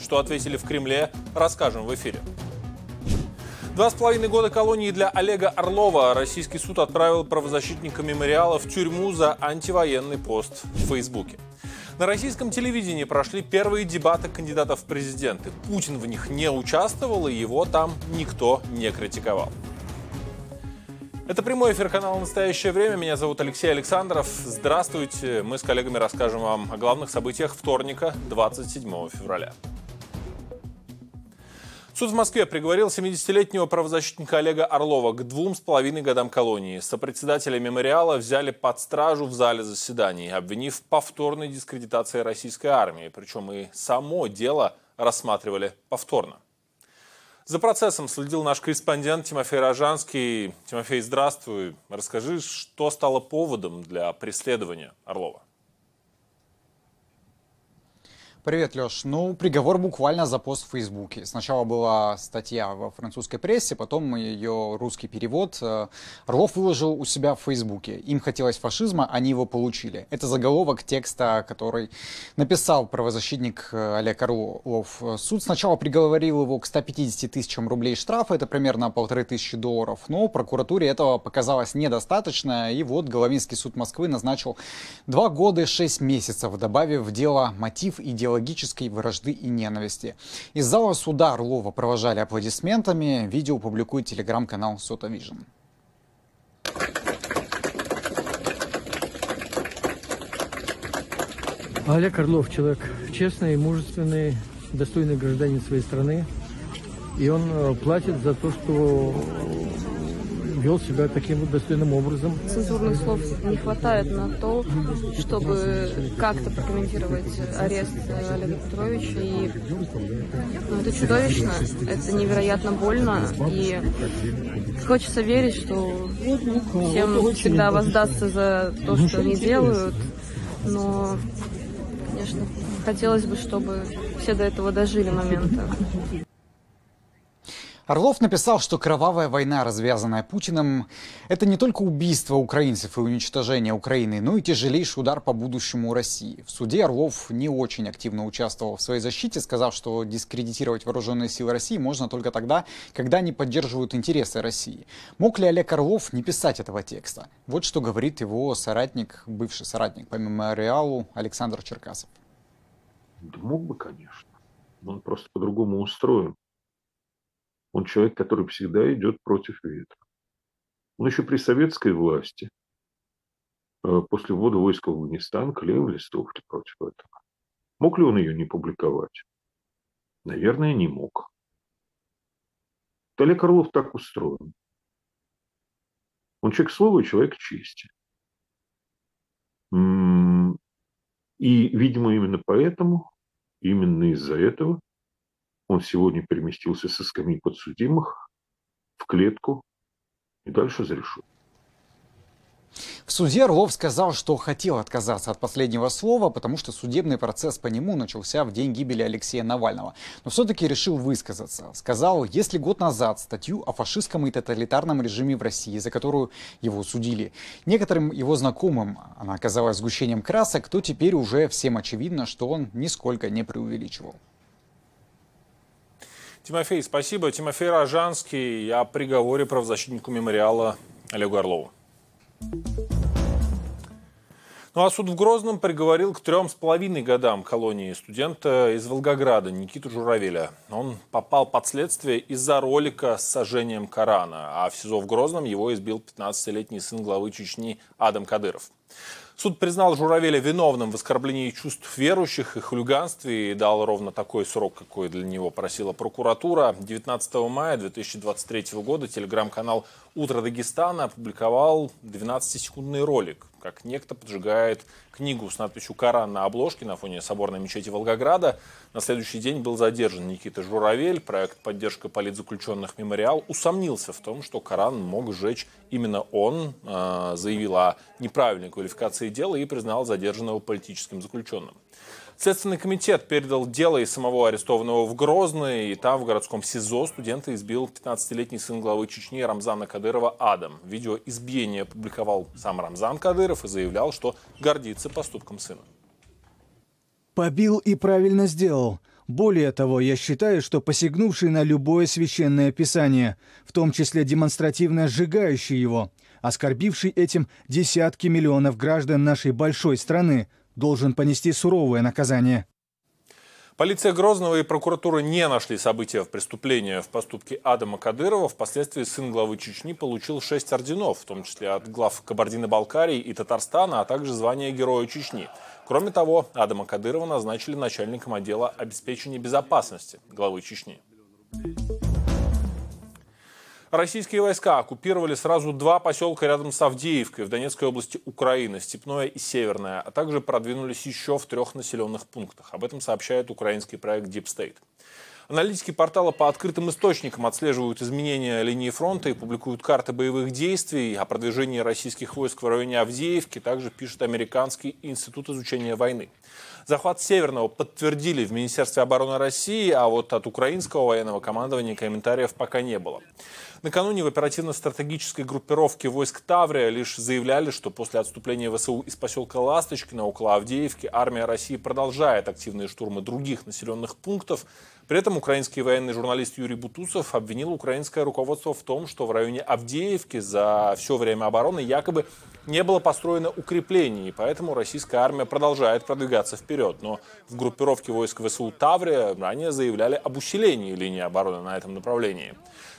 Что ответили в Кремле, расскажем в эфире. Два с половиной года колонии для Олега Орлова российский суд отправил правозащитника мемориала в тюрьму за антивоенный пост в Фейсбуке. На российском телевидении прошли первые дебаты кандидатов в президенты. Путин в них не участвовал, и его там никто не критиковал. Это прямой эфир канала «Настоящее время». Меня зовут Алексей Александров. Здравствуйте. Мы с коллегами расскажем вам о главных событиях вторника, 27 февраля. Суд в Москве приговорил 70-летнего правозащитника Олега Орлова к двум с половиной годам колонии. Сопредседателя мемориала взяли под стражу в зале заседаний, обвинив в повторной дискредитации российской армии. Причем и само дело рассматривали повторно. За процессом следил наш корреспондент Тимофей Рожанский. Тимофей, здравствуй. Расскажи, что стало поводом для преследования Орлова? Привет, Леш. Ну, приговор буквально за пост в Фейсбуке. Сначала была статья во французской прессе, потом ее русский перевод. Э, Орлов выложил у себя в Фейсбуке. Им хотелось фашизма, они его получили. Это заголовок текста, который написал правозащитник э, Олег Орлов. Суд сначала приговорил его к 150 тысячам рублей штрафа, это примерно полторы тысячи долларов, но прокуратуре этого показалось недостаточно, и вот Головинский суд Москвы назначил два года и шесть месяцев, добавив в дело мотив и дело идеологической вражды и ненависти. Из зала суда Орлова провожали аплодисментами. Видео публикует телеграм-канал SOTAvision. Олег Орлов человек честный, мужественный, достойный гражданин своей страны. И он э, платит за то, что вел себя таким вот достойным образом. Цензурных слов не хватает на то, чтобы как-то прокомментировать арест Олега Петровича. И ну, это чудовищно, это невероятно больно. И хочется верить, что всем всегда воздастся за то, что они делают. Но, конечно, хотелось бы, чтобы все до этого дожили момента. Орлов написал, что кровавая война, развязанная Путиным, это не только убийство украинцев и уничтожение Украины, но и тяжелейший удар по будущему России. В суде Орлов не очень активно участвовал в своей защите, сказав, что дискредитировать вооруженные силы России можно только тогда, когда они поддерживают интересы России. Мог ли Олег Орлов не писать этого текста? Вот что говорит его соратник, бывший соратник по мемориалу Александр Черкасов. Да мог бы, конечно. Он просто по-другому устроен. Он человек, который всегда идет против ветра. Он еще при советской власти, э, после ввода войск в Афганистан, клеил листовки против этого. Мог ли он ее не публиковать? Наверное, не мог. Олег Орлов так устроен. Он человек слова и человек чести. И, видимо, именно поэтому, именно из-за этого он сегодня переместился со скамьи подсудимых в клетку и дальше за решетку. В суде Орлов сказал, что хотел отказаться от последнего слова, потому что судебный процесс по нему начался в день гибели Алексея Навального. Но все-таки решил высказаться. Сказал, если год назад статью о фашистском и тоталитарном режиме в России, за которую его судили, некоторым его знакомым она оказалась сгущением красок, то теперь уже всем очевидно, что он нисколько не преувеличивал. Тимофей, спасибо. Тимофей Рожанский о приговоре правозащитнику мемориала Олегу Орлову. Ну а суд в Грозном приговорил к трем с половиной годам колонии студента из Волгограда Никиту Журавеля. Он попал под следствие из-за ролика с сожжением Корана, а в СИЗО в Грозном его избил 15-летний сын главы Чечни Адам Кадыров. Суд признал Журавеля виновным в оскорблении чувств верующих и хулиганстве и дал ровно такой срок, какой для него просила прокуратура. 19 мая 2023 года телеграм-канал «Утро Дагестана» опубликовал 12-секундный ролик, как некто поджигает книгу с надписью «Коран» на обложке на фоне соборной мечети Волгограда. На следующий день был задержан Никита Журавель. Проект «Поддержка политзаключенных Мемориал» усомнился в том, что Коран мог сжечь именно он, а, заявил о неправильной квалификации дела и признал задержанного политическим заключенным. Следственный комитет передал дело из самого арестованного в Грозный, и там, в городском СИЗО, студента избил 15-летний сын главы Чечни Рамзана Кадырова Адам. Видео избиения опубликовал сам Рамзан Кадыров и заявлял, что гордится поступком сына. Побил и правильно сделал. Более того, я считаю, что посягнувший на любое священное писание, в том числе демонстративно сжигающий его, оскорбивший этим десятки миллионов граждан нашей большой страны, должен понести суровое наказание. Полиция Грозного и прокуратура не нашли события в преступлении в поступке Адама Кадырова. Впоследствии сын главы Чечни получил шесть орденов, в том числе от глав Кабардино-Балкарии и Татарстана, а также звание Героя Чечни. Кроме того, Адама Кадырова назначили начальником отдела обеспечения безопасности главы Чечни. Российские войска оккупировали сразу два поселка рядом с Авдеевкой в Донецкой области Украины, Степное и Северное, а также продвинулись еще в трех населенных пунктах. Об этом сообщает украинский проект Deep State. Аналитики портала по открытым источникам отслеживают изменения линии фронта и публикуют карты боевых действий. О продвижении российских войск в районе Авдеевки также пишет Американский институт изучения войны. Захват Северного подтвердили в Министерстве обороны России, а вот от украинского военного командования комментариев пока не было. Накануне в оперативно-стратегической группировке войск Таврия лишь заявляли, что после отступления ВСУ из поселка Ласточкино около Авдеевки армия России продолжает активные штурмы других населенных пунктов. При этом украинский военный журналист Юрий Бутусов обвинил украинское руководство в том, что в районе Авдеевки за все время обороны якобы не было построено укреплений, и поэтому российская армия продолжает продвигаться вперед. Но в группировке войск ВСУ Таврия ранее заявляли об усилении линии обороны на этом направлении.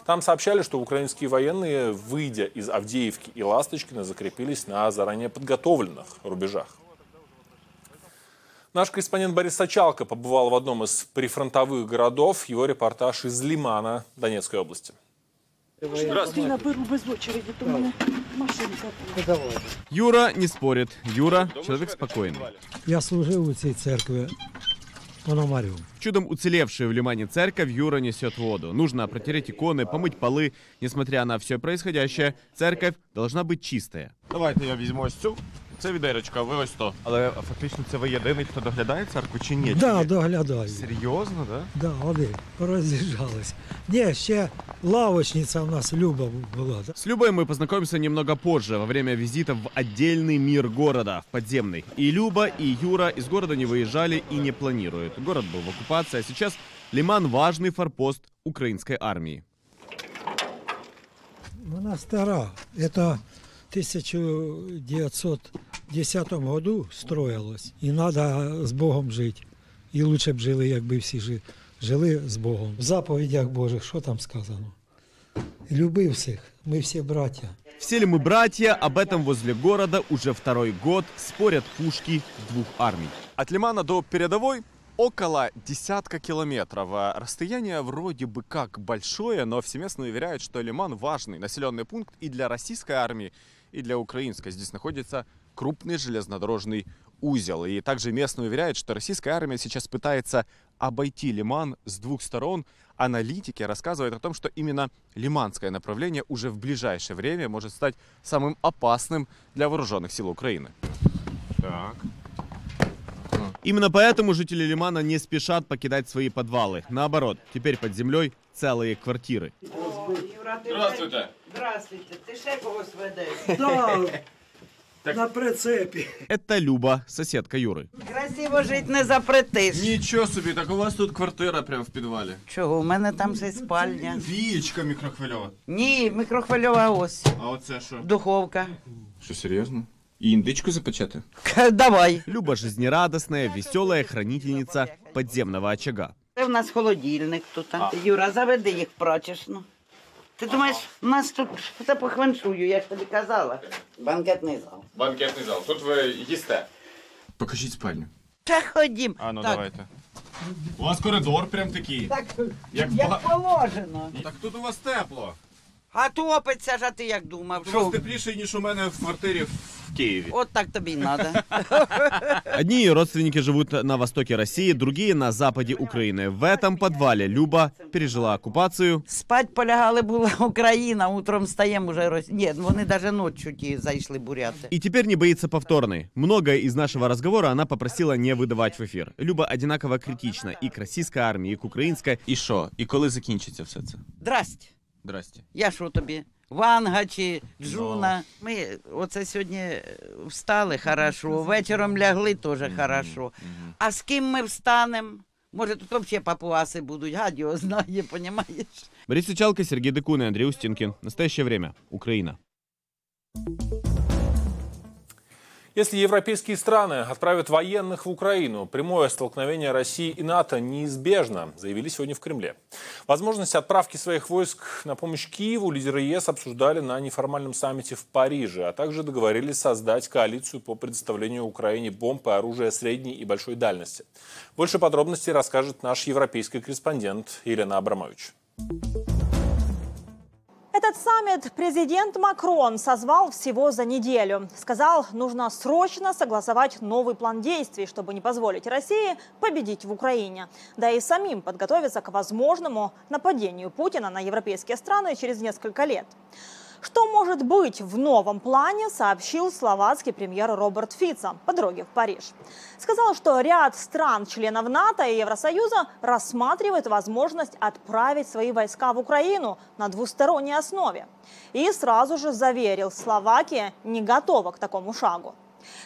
Там сообщали, что украинские военные, выйдя из Авдеевки и Ласточкина, закрепились на заранее подготовленных рубежах. Наш корреспондент Борис Сачалко побывал в одном из прифронтовых городов. Его репортаж из Лимана Донецкой области. Здравствуйте. наберу без очереди, то мене машинка. Юра не спорит. Юра – человек спокойный. Я служив у цій церкві Пономарю. Чудом уцелевшая в Лимане церковь Юра несет воду. Нужно протереть иконы, помыть полы. Несмотря на все происходящее, церковь должна быть чистая. Давайте я візьму ось цю. Це відерочка, ви ось то. Але фактично це ви єдиний, хто доглядає церкву чи ні? Да, доглядаю. Серйозно, да? Да, один. Поразъезжалась. Не, ще лавочница у нас Люба была. да. С Любой мы познакомимся немного позже, во время визита в отдельный мир города, в подземный. И Люба, и Юра из города не выезжали и не планируют. Город был в оккупации, а сейчас Лиман – важный форпост украинской армии. Ну, Она стара. Это 1900 2010 году строилось, и надо с Богом жить, и лучше б жили, бы все жили, жили с Богом. В заповедях Божьих что там сказано? Люби всех, мы все братья. Все ли мы братья, об этом возле города уже второй год спорят пушки двух армий. От Лимана до передовой около десятка километров. А расстояние вроде бы как большое, но всеместно уверяют, что Лиман важный населенный пункт и для российской армии, и для украинской. Здесь находится крупный железнодорожный узел. И также местные уверяют, что российская армия сейчас пытается обойти Лиман с двух сторон. Аналитики рассказывают о том, что именно лиманское направление уже в ближайшее время может стать самым опасным для вооруженных сил Украины. Так. Именно поэтому жители Лимана не спешат покидать свои подвалы. Наоборот, теперь под землей целые квартиры. Здравствуйте. Здравствуйте, ти ще когось ведеш? Да, на прицепі. Это Люба, соседка Юры. Красиво жити не запретиш. Нічого собі, так у вас тут квартира прямо в підвалі. Чого, у мене там ще спальня. Вієчка мікрохвильова. Ні, мікрохвильова ось. А оце що? Духовка. Що серйозно? І індичку запечати? Давай. Люба жизнерадостная, веселая хранительница подземного очага. Це в нас холодильник тут. Юра, заведи їх в прачечну. Ти думаєш, у нас тут все по хваншую, я ж тобі казала. Банкетний зал. Банкетний зал. Тут ви їсте. Покажіть спальню. Та ходім. А ну так, давайте. У вас коридор прям такий. Так, Як, як положено. Так тут у вас тепло. А топиться ж, а ти як думав? Тут у вас Що? тепліше, ніж у мене в квартирі в Києві. От так тобі й треба. Одни ее родственники живут на востоке России, другие на западе Украины. В этом подвале Люба пережила оккупацию, Спать полягали була Україна, утром стаємо вже Рос... Ні, вони навіть ночі ті зайшли буряти. и теперь не боится повторной. Многое из нашего разговора она попросила не выдавать в эфир. Люба одинаково критична и к российской армии, и к украинской. І що? І коли закінчиться все це? Здрасте. Здрасте. Я що тобі? Ванга чи Джуна. Ми оце сьогодні е, встали хорошо, вечором лягли теж хорошо. А з ким ми встанемо? Може, тут взагалі папуаси будуть, гад його знає, понімаєш? Борис Сичалко, Сергій Декун и Андрей Устинкин. Настоящее время. Украина. Если европейские страны отправят военных в Украину, прямое столкновение России и НАТО неизбежно, заявили сегодня в Кремле. Возможность отправки своих войск на помощь Киеву лидеры ЕС обсуждали на неформальном саммите в Париже, а также договорились создать коалицию по предоставлению Украине бомб и оружия средней и большой дальности. Больше подробностей расскажет наш европейский корреспондент Елена Абрамович. Этот саммит президент Макрон созвал всего за неделю. Сказал, нужно срочно согласовать новый план действий, чтобы не позволить России победить в Украине. Да и самим подготовиться к возможному нападению Путина на европейские страны через несколько лет. Что может быть в новом плане, сообщил словацкий премьер Роберт Фица по дороге в Париж. Сказал, что ряд стран-членов НАТО и Евросоюза рассматривает возможность отправить свои войска в Украину на двусторонней основе. И сразу же заверил, Словакия не готова к такому шагу.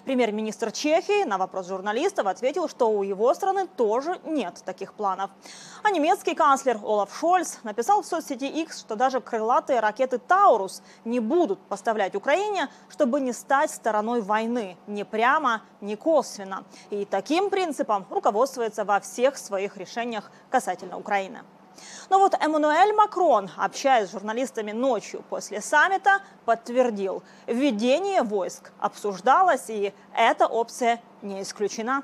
Премьер-министр Чехии на вопрос журналистов ответил, что у его страны тоже нет таких планов. А немецкий канцлер Олаф Шольц написал в соцсети X, что даже крылатые ракеты «Таурус» не будут поставлять Украине, чтобы не стать стороной войны ни прямо, ни косвенно. И таким принципом руководствуется во всех своих решениях касательно Украины. Но вот Эммануэль Макрон, общаясь с журналистами ночью после саммита, подтвердил, введение войск обсуждалось, и эта опция не исключена.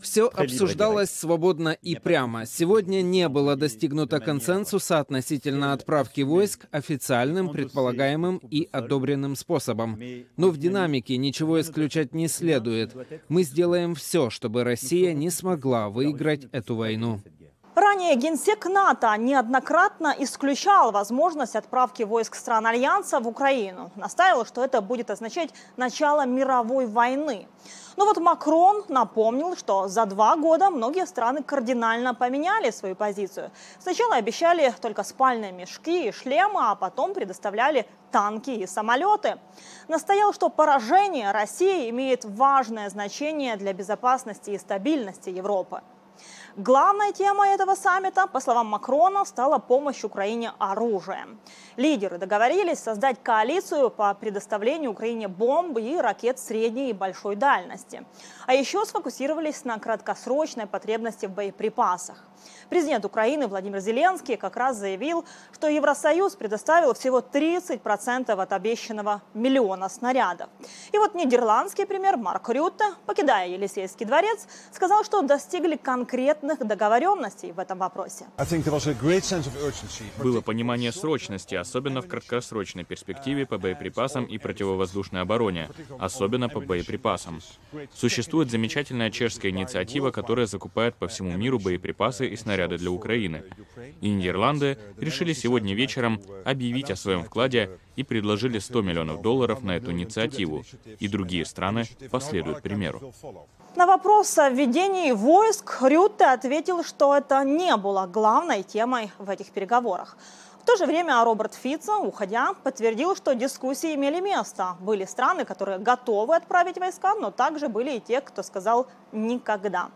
Все обсуждалось свободно и прямо. Сегодня не было достигнуто консенсуса относительно отправки войск официальным, предполагаемым и одобренным способом. Но в динамике ничего исключать не следует. Мы сделаем все, чтобы Россия не смогла выиграть эту войну. Ранее генсек НАТО неоднократно исключал возможность отправки войск стран Альянса в Украину. Настаивал, что это будет означать начало мировой войны. Но вот Макрон напомнил, что за два года многие страны кардинально поменяли свою позицию. Сначала обещали только спальные мешки и шлемы, а потом предоставляли танки и самолеты. Настоял, что поражение России имеет важное значение для безопасности и стабильности Европы. Главной темой этого саммита, по словам Макрона, стала помощь Украине оружием. Лидеры договорились создать коалицию по предоставлению Украине бомб и ракет средней и большой дальности. А еще сфокусировались на краткосрочной потребности в боеприпасах. Президент Украины Владимир Зеленский как раз заявил, что Евросоюз предоставил всего 30% от обещанного миллиона снарядов. И вот нидерландский премьер Марк Рютте, покидая Елисейский дворец, сказал, что достигли конкретных договоренностей в этом вопросе. Было понимание срочности, особенно в краткосрочной перспективе по боеприпасам и противовоздушной обороне, особенно по боеприпасам. Существует замечательная чешская инициатива, которая закупает по всему миру боеприпасы и снаряды для Украины. И Нидерланды решили сегодня вечером объявить о своем вкладе и предложили 100 миллионов долларов на эту инициативу. И другие страны последуют примеру. На вопрос о введении войск Рютте ответил, что это не было главной темой в этих переговорах. В то же время Роберт Фица, уходя, подтвердил, что дискуссии имели место. Были страны, которые готовы отправить войска, но также были и те, кто сказал «никогда».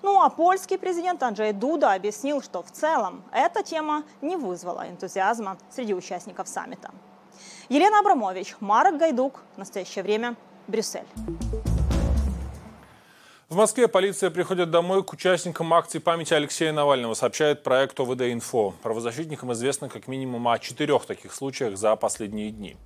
Ну а польский президент Анджей Дуда объяснил, что в целом эта тема не вызвала энтузиазма среди участников саммита. Елена Абрамович, Марк Гайдук. Настоящее время Брюссель. В Москве полиция приходит домой к участникам акции памяти Алексея Навального, сообщает проект ОВД-Инфо. Правозащитникам известно как минимум о четырех таких случаях за последние дни.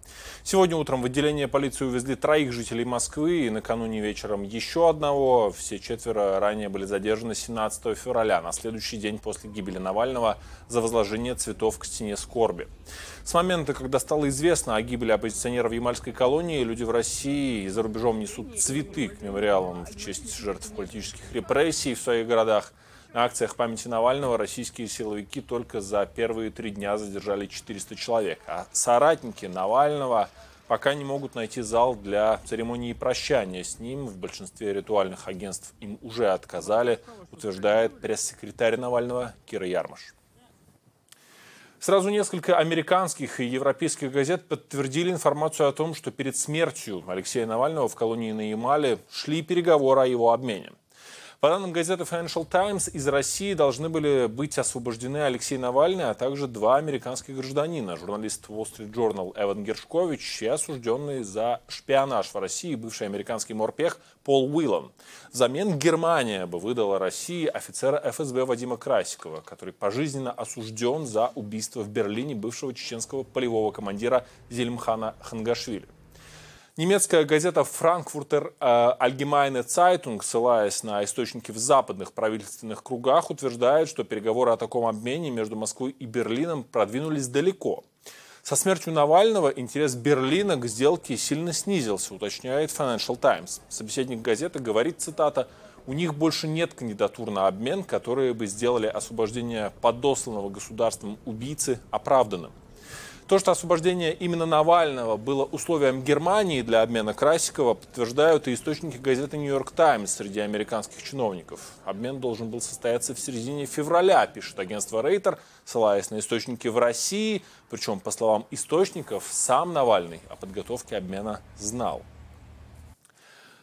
Сегодня утром в отделение полиции увезли троих жителей Москвы и накануне вечером еще одного. Все четверо ранее были задержаны 17 февраля, на следующий день после гибели Навального, за возложение цветов к стене скорби. С момента, когда стало известно о гибели оппозиционера в Ямальской колонии, люди в России и за рубежом несут цветы к мемориалам в честь жертв политических репрессий в своих городах. На акциях памяти Навального российские силовики только за первые три дня задержали 400 человек. А соратники Навального пока не могут найти зал для церемонии прощания с ним. В большинстве ритуальных агентств им уже отказали, утверждает пресс-секретарь Навального Кира Ярмаш. Сразу несколько американских и европейских газет подтвердили информацию о том, что перед смертью Алексея Навального в колонии на Ямале шли переговоры о его обмене. По данным газеты Financial Times, из России должны были быть освобождены Алексей Навальный, а также два американских гражданина. Журналист Wall Street Journal Эван Гершкович и осужденный за шпионаж в России бывший американский морпех Пол Уиллан. Взамен Германия бы выдала России офицера ФСБ Вадима Красикова, который пожизненно осужден за убийство в Берлине бывшего чеченского полевого командира Зельмхана Хангашвили. Немецкая газета «Франкфуртер Allgemeine Zeitung», ссылаясь на источники в западных правительственных кругах, утверждает, что переговоры о таком обмене между Москвой и Берлином продвинулись далеко. Со смертью Навального интерес Берлина к сделке сильно снизился, уточняет Financial Times. Собеседник газеты говорит, цитата, «У них больше нет кандидатур на обмен, которые бы сделали освобождение подосланного государством убийцы оправданным». То, что освобождение именно Навального было условием Германии для обмена Красикова, подтверждают и источники газеты «Нью-Йорк Таймс» среди американских чиновников. Обмен должен был состояться в середине февраля, пишет агентство Рейтер, ссылаясь на источники в России. Причем, по словам источников, сам Навальный о подготовке обмена знал.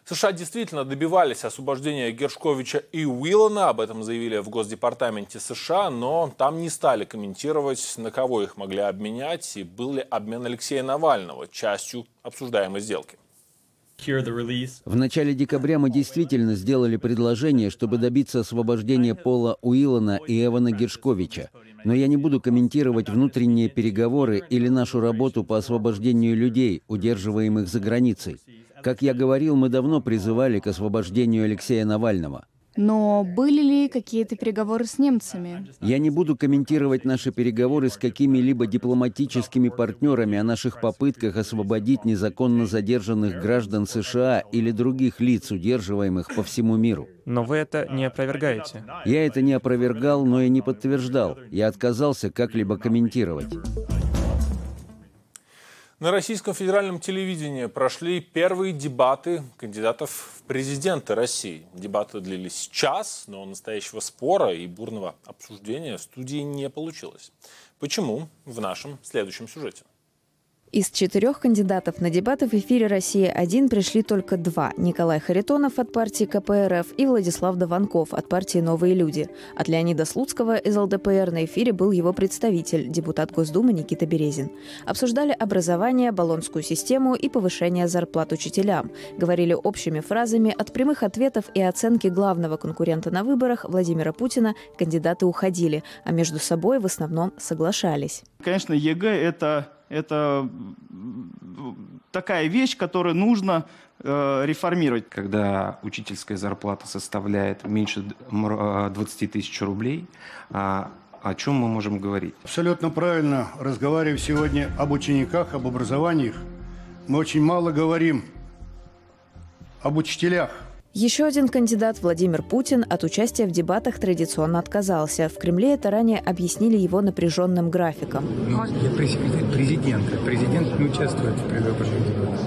США действительно добивались освобождения Гершковича и Уиллана, об этом заявили в Госдепартаменте США, но там не стали комментировать, на кого их могли обменять и был ли обмен Алексея Навального частью обсуждаемой сделки. В начале декабря мы действительно сделали предложение, чтобы добиться освобождения Пола Уиллана и Эвана Гершковича. Но я не буду комментировать внутренние переговоры или нашу работу по освобождению людей, удерживаемых за границей. Как я говорил, мы давно призывали к освобождению Алексея Навального. Но были ли какие-то переговоры с немцами? Я не буду комментировать наши переговоры с какими-либо дипломатическими партнерами о наших попытках освободить незаконно задержанных граждан США или других лиц, удерживаемых по всему миру. Но вы это не опровергаете. Я это не опровергал, но и не подтверждал. Я отказался как-либо комментировать. На российском федеральном телевидении прошли первые дебаты кандидатов в президенты России. Дебаты длились час, но настоящего спора и бурного обсуждения в студии не получилось. Почему? В нашем следующем сюжете. Из четырех кандидатов на дебаты в эфире «Россия-1» пришли только два – Николай Харитонов от партии КПРФ и Владислав Даванков от партии «Новые люди». От Леонида Слуцкого из ЛДПР на эфире был его представитель, депутат Госдумы Никита Березин. Обсуждали образование, болонскую систему и повышение зарплат учителям. Говорили общими фразами от прямых ответов и оценки главного конкурента на выборах Владимира Путина кандидаты уходили, а между собой в основном соглашались. Конечно, ЕГЭ – это это такая вещь, которую нужно э, реформировать. Когда учительская зарплата составляет меньше 20 э, тысяч рублей, а о чем мы можем говорить? Абсолютно правильно. Разговариваем сегодня об учениках, об образовании. Мы очень мало говорим об учителях. Еще один кандидат, Владимир Путин, от участия в дебатах традиционно отказался. В Кремле это ранее объяснили его напряженным графиком. Ну, я президент. Президент не участвует в предвыборных дебатах.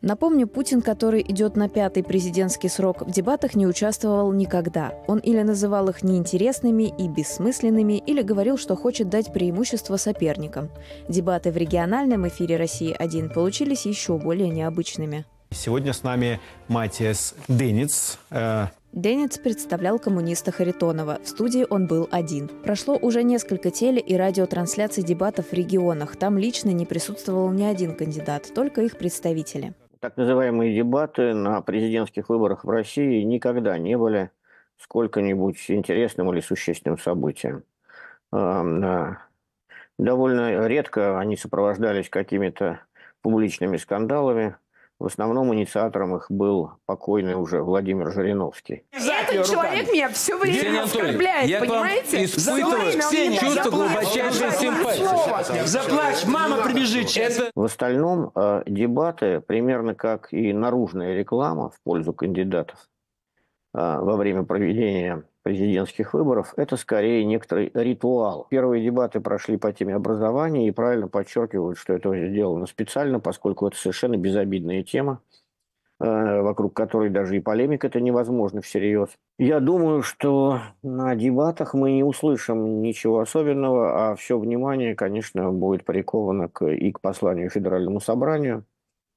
Напомню, Путин, который идет на пятый президентский срок, в дебатах не участвовал никогда. Он или называл их неинтересными и бессмысленными, или говорил, что хочет дать преимущество соперникам. Дебаты в региональном эфире «России-1» получились еще более необычными. Сегодня с нами Матиас Дениц. Э, Дениц представлял коммуниста Харитонова. В студии он был один. Прошло уже несколько теле- и радиотрансляций дебатов в регионах. Там лично не присутствовал ни один кандидат, только их представители. Так называемые дебаты на президентских выборах в России никогда не были сколько-нибудь интересным или существенным событием. Довольно редко они сопровождались какими-то публичными скандалами, в основном инициатором их был покойный уже Владимир Жириновский. Этот человек меня все время оскорбляет, я понимаете? испытываю чувство глубочайшей симпатии. Заплачь, мама прибежит Это... В остальном э, дебаты, примерно как и наружная реклама в пользу кандидатов э, во время проведения президентских выборов, это скорее некоторый ритуал. Первые дебаты прошли по теме образования и правильно подчеркивают, что это сделано специально, поскольку это совершенно безобидная тема, э, вокруг которой даже и полемика это невозможно всерьез. Я думаю, что на дебатах мы не услышим ничего особенного, а все внимание, конечно, будет приковано к, и к посланию Федеральному собранию,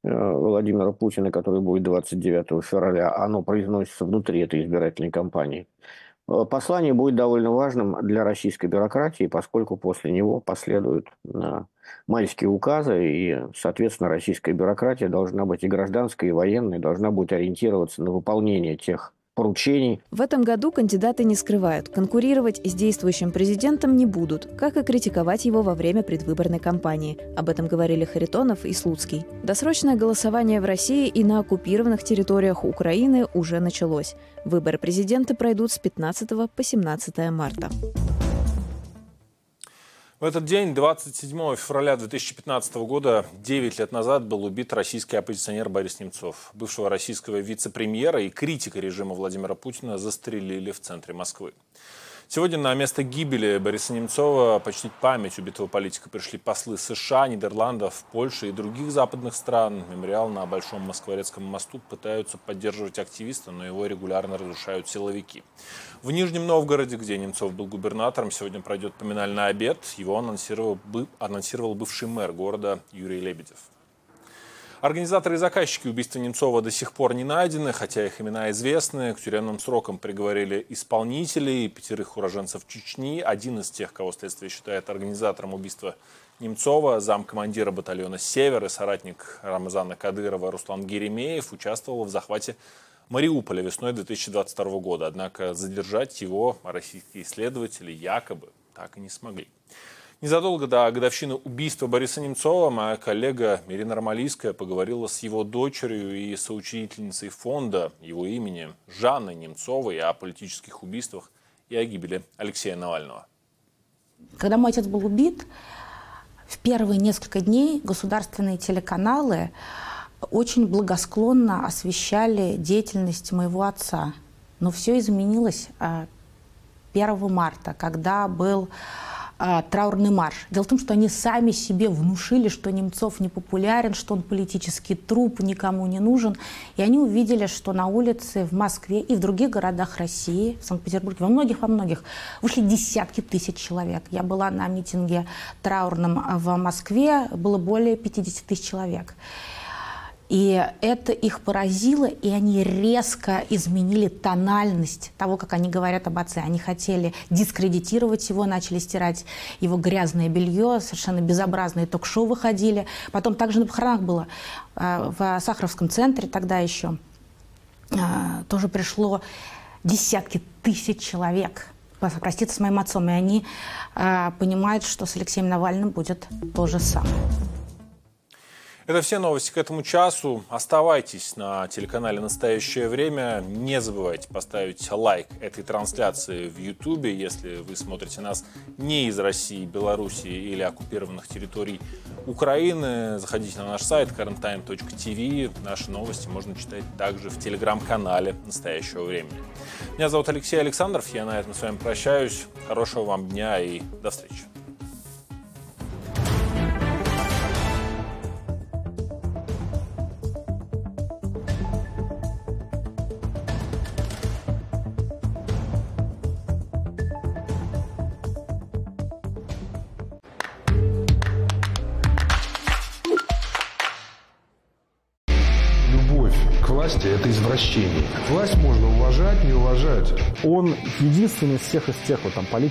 Владимира Путина, который будет 29 февраля, оно произносится внутри этой избирательной кампании. Послание будет довольно важным для российской бюрократии, поскольку после него последуют майские указы, и, соответственно, российская бюрократия должна быть и гражданская, и военная, должна будет ориентироваться на выполнение тех поручений. В этом году кандидаты не скрывают, конкурировать с действующим президентом не будут, как и критиковать его во время предвыборной кампании. Об этом говорили Харитонов и Слуцкий. Досрочное голосование в России и на оккупированных территориях Украины уже началось. Выборы президента пройдут с 15 по 17 марта. В этот день, 27 февраля 2015 года, 9 лет назад был убит российский оппозиционер Борис Немцов. Бывшего российского вице-премьера и критика режима Владимира Путина застрелили в центре Москвы. Сегодня на место гибели Бориса Немцова почтить память убитого политика пришли послы США, Нидерландов, Польши и других западных стран. Мемориал на Большом Москворецком мосту пытаются поддерживать активисты, но его регулярно разрушают силовики. В Нижнем Новгороде, где Немцов был губернатором, сегодня пройдет поминальный обед. Его анонсировал, анонсировал бывший мэр города Юрий Лебедев. Организаторы и заказчики убийства Немцова до сих пор не найдены, хотя их имена известны. К тюремным срокам приговорили исполнителей, пятерых уроженцев Чечни. Один из тех, кого следствие считает организатором убийства Немцова, замкомандира батальона «Север» и соратник Рамазана Кадырова Руслан Геремеев участвовал в захвате Мариуполя весной 2022 года. Однако задержать его российские исследователи якобы так и не смогли. Незадолго до годовщины убийства Бориса Немцова моя коллега Ирина Ромалийская поговорила с его дочерью и соучредительницей фонда его имени Жанной Немцовой о политических убийствах и о гибели Алексея Навального. Когда мой отец был убит, в первые несколько дней государственные телеканалы очень благосклонно освещали деятельность моего отца. Но все изменилось 1 а, марта, когда был а, траурный марш. Дело в том, что они сами себе внушили, что Немцов не популярен, что он политический труп, никому не нужен. И они увидели, что на улице в Москве и в других городах России, в Санкт-Петербурге, во многих, во многих, вышли десятки тысяч человек. Я была на митинге траурном в Москве, было более 50 тысяч человек. И это их поразило, и они резко изменили тональность того, как они говорят об отце. Они хотели дискредитировать его, начали стирать его грязное белье, совершенно безобразные ток-шоу выходили. Потом также на похоронах было а, в Сахаровском центре тогда еще. А, тоже пришло десятки тысяч человек проститься с моим отцом, и они а, понимают, что с Алексеем Навальным будет то же самое. Это все новости к этому часу. Оставайтесь на телеканале «Настоящее время». Не забывайте поставить лайк этой трансляции в YouTube, если вы смотрите нас не из России, Беларуси или оккупированных территорий Украины. Заходите на наш сайт currenttime.tv. Наши новости можно читать также в телеграм-канале «Настоящего времени». Меня зовут Алексей Александров. Я на этом с вами прощаюсь. Хорошего вам дня и до встречи. Власть можно уважать, не уважать. Он единственный из всех из тех вот там политиков,